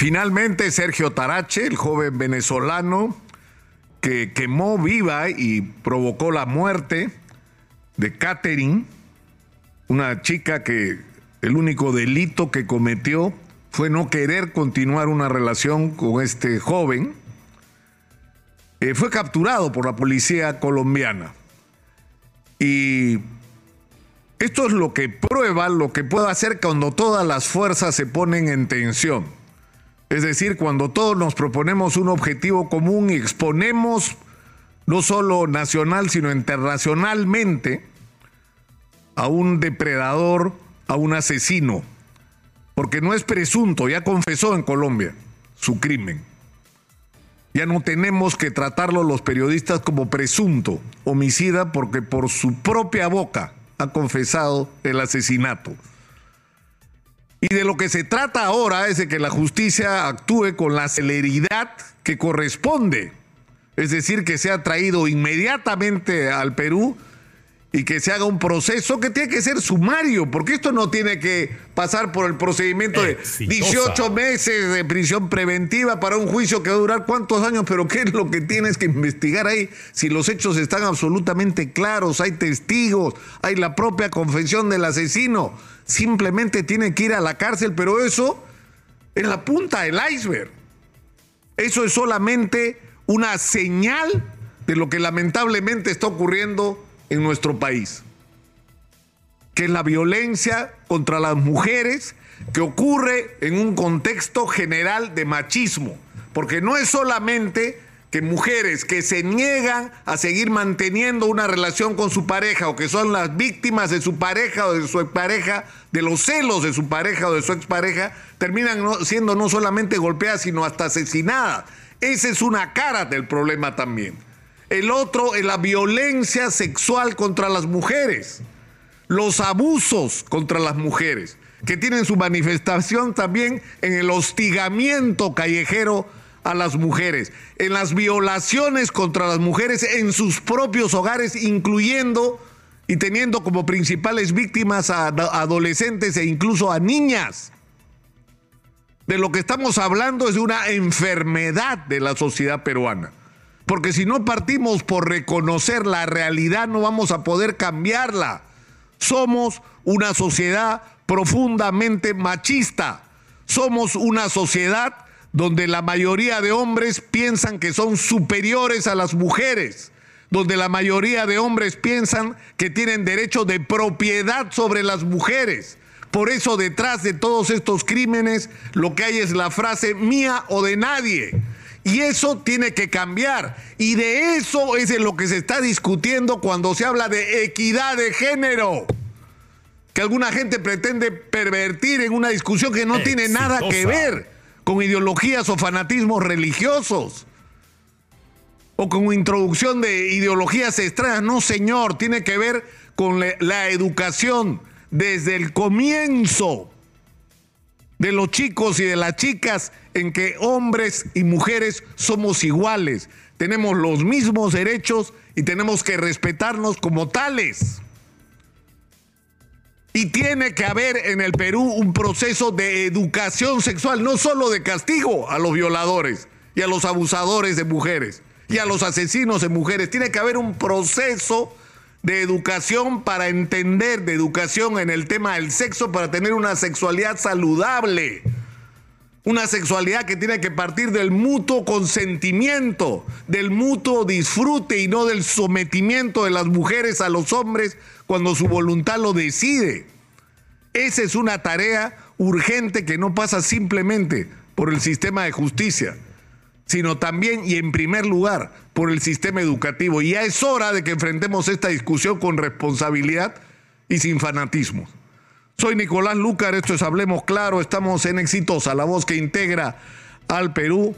Finalmente, Sergio Tarache, el joven venezolano que quemó viva y provocó la muerte de Catherine, una chica que el único delito que cometió fue no querer continuar una relación con este joven, eh, fue capturado por la policía colombiana. Y esto es lo que prueba lo que puede hacer cuando todas las fuerzas se ponen en tensión. Es decir, cuando todos nos proponemos un objetivo común y exponemos no solo nacional, sino internacionalmente a un depredador, a un asesino, porque no es presunto, ya confesó en Colombia su crimen. Ya no tenemos que tratarlo los periodistas como presunto homicida porque por su propia boca ha confesado el asesinato. Y de lo que se trata ahora es de que la justicia actúe con la celeridad que corresponde. Es decir, que sea traído inmediatamente al Perú y que se haga un proceso que tiene que ser sumario, porque esto no tiene que pasar por el procedimiento de 18 meses de prisión preventiva para un juicio que va a durar cuántos años, pero ¿qué es lo que tienes que investigar ahí? Si los hechos están absolutamente claros, hay testigos, hay la propia confesión del asesino, simplemente tiene que ir a la cárcel, pero eso es la punta del iceberg. Eso es solamente una señal de lo que lamentablemente está ocurriendo en nuestro país, que es la violencia contra las mujeres que ocurre en un contexto general de machismo, porque no es solamente que mujeres que se niegan a seguir manteniendo una relación con su pareja o que son las víctimas de su pareja o de su expareja, de los celos de su pareja o de su expareja, terminan siendo no solamente golpeadas, sino hasta asesinadas. Esa es una cara del problema también. El otro es la violencia sexual contra las mujeres, los abusos contra las mujeres, que tienen su manifestación también en el hostigamiento callejero a las mujeres, en las violaciones contra las mujeres en sus propios hogares, incluyendo y teniendo como principales víctimas a adolescentes e incluso a niñas. De lo que estamos hablando es de una enfermedad de la sociedad peruana. Porque si no partimos por reconocer la realidad, no vamos a poder cambiarla. Somos una sociedad profundamente machista. Somos una sociedad donde la mayoría de hombres piensan que son superiores a las mujeres, donde la mayoría de hombres piensan que tienen derecho de propiedad sobre las mujeres. Por eso detrás de todos estos crímenes lo que hay es la frase mía o de nadie. Y eso tiene que cambiar. Y de eso es de lo que se está discutiendo cuando se habla de equidad de género. Que alguna gente pretende pervertir en una discusión que no tiene nada que ver con ideologías o fanatismos religiosos. O con introducción de ideologías extrañas. No, señor, tiene que ver con la educación desde el comienzo de los chicos y de las chicas en que hombres y mujeres somos iguales, tenemos los mismos derechos y tenemos que respetarnos como tales. Y tiene que haber en el Perú un proceso de educación sexual, no solo de castigo a los violadores y a los abusadores de mujeres y a los asesinos de mujeres. Tiene que haber un proceso de educación para entender, de educación en el tema del sexo, para tener una sexualidad saludable. Una sexualidad que tiene que partir del mutuo consentimiento, del mutuo disfrute y no del sometimiento de las mujeres a los hombres cuando su voluntad lo decide. Esa es una tarea urgente que no pasa simplemente por el sistema de justicia, sino también y en primer lugar por el sistema educativo. Y ya es hora de que enfrentemos esta discusión con responsabilidad y sin fanatismo. Soy Nicolás Lucar, esto es Hablemos Claro, estamos en Exitosa, la voz que integra al Perú.